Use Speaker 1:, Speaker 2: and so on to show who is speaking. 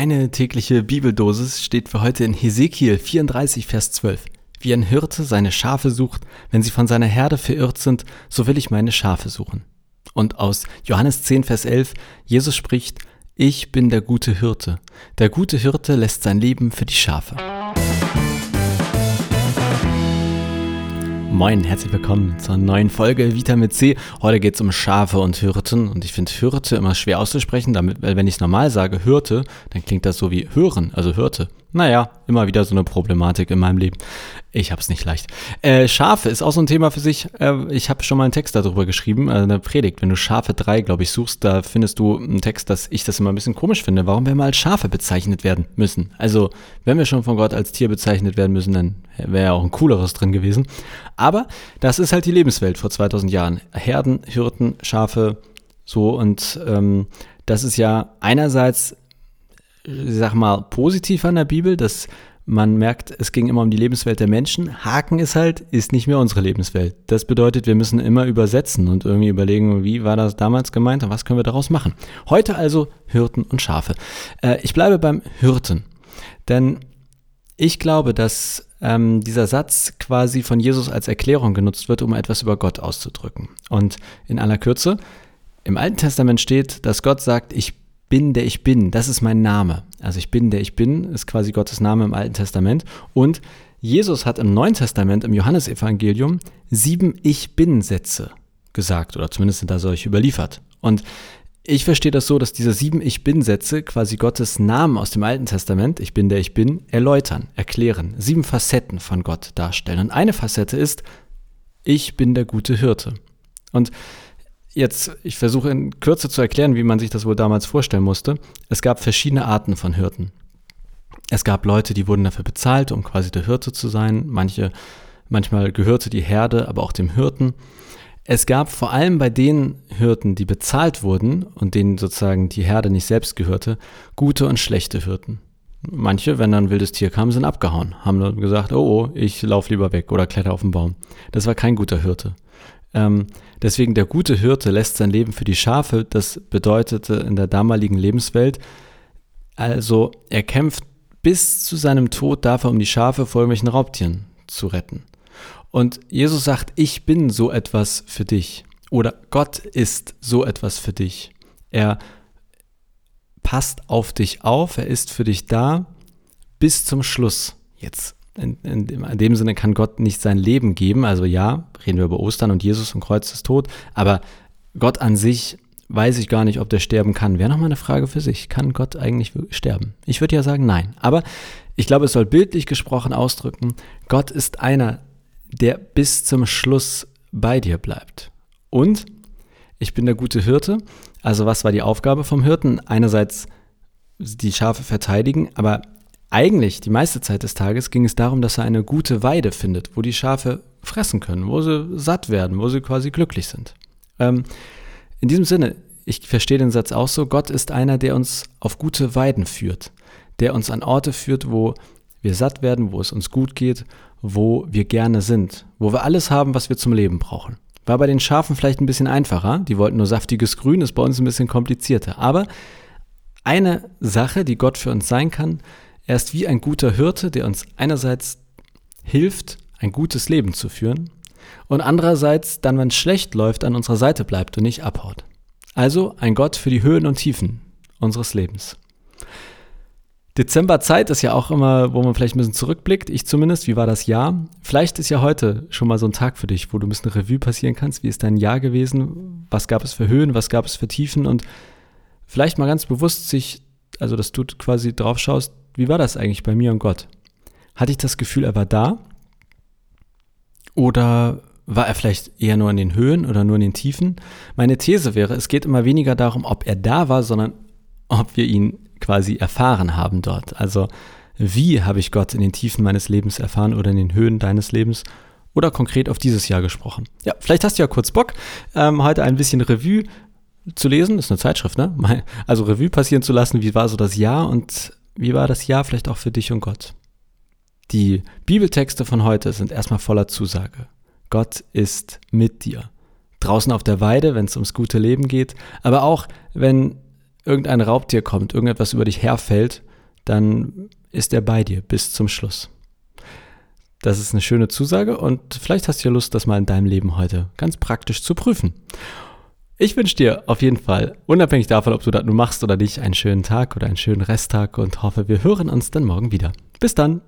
Speaker 1: Deine tägliche Bibeldosis steht für heute in Hesekiel 34, Vers 12. Wie ein Hirte seine Schafe sucht, wenn sie von seiner Herde verirrt sind, so will ich meine Schafe suchen. Und aus Johannes 10, Vers 11, Jesus spricht, ich bin der gute Hirte. Der gute Hirte lässt sein Leben für die Schafe. Moin, herzlich willkommen zur neuen Folge Vitamin C. Heute geht es um Schafe und Hirten und ich finde Hirte immer schwer auszusprechen, damit, weil wenn ich es normal sage, Hirte, dann klingt das so wie hören, also Hirte. Naja, immer wieder so eine Problematik in meinem Leben. Ich habe es nicht leicht. Äh, Schafe ist auch so ein Thema für sich. Äh, ich habe schon mal einen Text darüber geschrieben, äh, eine Predigt. Wenn du Schafe 3, glaube ich, suchst, da findest du einen Text, dass ich das immer ein bisschen komisch finde, warum wir mal als Schafe bezeichnet werden müssen. Also, wenn wir schon von Gott als Tier bezeichnet werden müssen, dann wäre ja auch ein cooleres drin gewesen. Aber das ist halt die Lebenswelt vor 2000 Jahren. Herden, Hirten, Schafe, so und ähm, das ist ja einerseits ich sag mal, positiv an der Bibel, dass man merkt, es ging immer um die Lebenswelt der Menschen. Haken ist halt, ist nicht mehr unsere Lebenswelt. Das bedeutet, wir müssen immer übersetzen und irgendwie überlegen, wie war das damals gemeint und was können wir daraus machen. Heute also Hirten und Schafe. Äh, ich bleibe beim Hirten, denn ich glaube, dass ähm, dieser Satz quasi von Jesus als Erklärung genutzt wird, um etwas über Gott auszudrücken. Und in aller Kürze, im Alten Testament steht, dass Gott sagt, ich bin, der ich bin. Das ist mein Name. Also ich bin, der ich bin, ist quasi Gottes Name im Alten Testament. Und Jesus hat im Neuen Testament, im Johannesevangelium, sieben Ich bin-Sätze gesagt, oder zumindest sind da solche überliefert. Und ich verstehe das so, dass diese sieben Ich bin-Sätze quasi Gottes Namen aus dem Alten Testament, ich bin der ich bin, erläutern, erklären, sieben Facetten von Gott darstellen. Und eine Facette ist, ich bin der gute Hirte. Und Jetzt, ich versuche in Kürze zu erklären, wie man sich das wohl damals vorstellen musste. Es gab verschiedene Arten von Hirten. Es gab Leute, die wurden dafür bezahlt, um quasi der Hirte zu sein. Manche, manchmal gehörte die Herde, aber auch dem Hirten. Es gab vor allem bei den Hirten, die bezahlt wurden und denen sozusagen die Herde nicht selbst gehörte, gute und schlechte Hirten. Manche, wenn dann ein wildes Tier kam, sind abgehauen, haben dann gesagt, oh, oh ich laufe lieber weg oder kletter auf den Baum. Das war kein guter Hirte. Ähm, deswegen der gute Hirte lässt sein Leben für die Schafe. Das bedeutete in der damaligen Lebenswelt, also er kämpft bis zu seinem Tod dafür, um die Schafe vor irgendwelchen Raubtieren zu retten. Und Jesus sagt, ich bin so etwas für dich. Oder Gott ist so etwas für dich. Er passt auf dich auf, er ist für dich da bis zum Schluss. Jetzt in, in, in, dem Sinne kann Gott nicht sein Leben geben. Also ja, reden wir über Ostern und Jesus und Kreuz ist tot. Aber Gott an sich weiß ich gar nicht, ob der sterben kann. Wäre nochmal eine Frage für sich. Kann Gott eigentlich sterben? Ich würde ja sagen, nein. Aber ich glaube, es soll bildlich gesprochen ausdrücken, Gott ist einer, der bis zum Schluss bei dir bleibt. Und ich bin der gute Hirte. Also was war die Aufgabe vom Hirten? Einerseits die Schafe verteidigen, aber eigentlich die meiste Zeit des Tages ging es darum, dass er eine gute Weide findet, wo die Schafe fressen können, wo sie satt werden, wo sie quasi glücklich sind. Ähm, in diesem Sinne, ich verstehe den Satz auch so, Gott ist einer, der uns auf gute Weiden führt, der uns an Orte führt, wo wir satt werden, wo es uns gut geht, wo wir gerne sind, wo wir alles haben, was wir zum Leben brauchen. War bei den Schafen vielleicht ein bisschen einfacher, die wollten nur saftiges Grün, ist bei uns ein bisschen komplizierter. Aber eine Sache, die Gott für uns sein kann, er ist wie ein guter Hirte, der uns einerseits hilft, ein gutes Leben zu führen und andererseits dann, wenn es schlecht läuft, an unserer Seite bleibt und nicht abhaut. Also ein Gott für die Höhen und Tiefen unseres Lebens. Dezemberzeit ist ja auch immer, wo man vielleicht ein bisschen zurückblickt. Ich zumindest, wie war das Jahr? Vielleicht ist ja heute schon mal so ein Tag für dich, wo du ein bisschen Revue passieren kannst. Wie ist dein Jahr gewesen? Was gab es für Höhen? Was gab es für Tiefen? Und vielleicht mal ganz bewusst sich, also dass du quasi drauf schaust, wie war das eigentlich bei mir und Gott? Hatte ich das Gefühl, er war da? Oder war er vielleicht eher nur in den Höhen oder nur in den Tiefen? Meine These wäre, es geht immer weniger darum, ob er da war, sondern ob wir ihn quasi erfahren haben dort. Also wie habe ich Gott in den Tiefen meines Lebens erfahren oder in den Höhen deines Lebens oder konkret auf dieses Jahr gesprochen. Ja, vielleicht hast du ja kurz Bock, ähm, heute ein bisschen Revue zu lesen, ist eine Zeitschrift, ne? Also Revue passieren zu lassen, wie war so das Jahr und wie war das Jahr vielleicht auch für dich und Gott? Die Bibeltexte von heute sind erstmal voller Zusage. Gott ist mit dir. Draußen auf der Weide, wenn es ums gute Leben geht, aber auch wenn irgendein Raubtier kommt, irgendetwas über dich herfällt, dann ist er bei dir bis zum Schluss. Das ist eine schöne Zusage und vielleicht hast du ja Lust, das mal in deinem Leben heute ganz praktisch zu prüfen. Ich wünsche dir auf jeden Fall, unabhängig davon, ob du das nun machst oder nicht, einen schönen Tag oder einen schönen Resttag und hoffe, wir hören uns dann morgen wieder. Bis dann!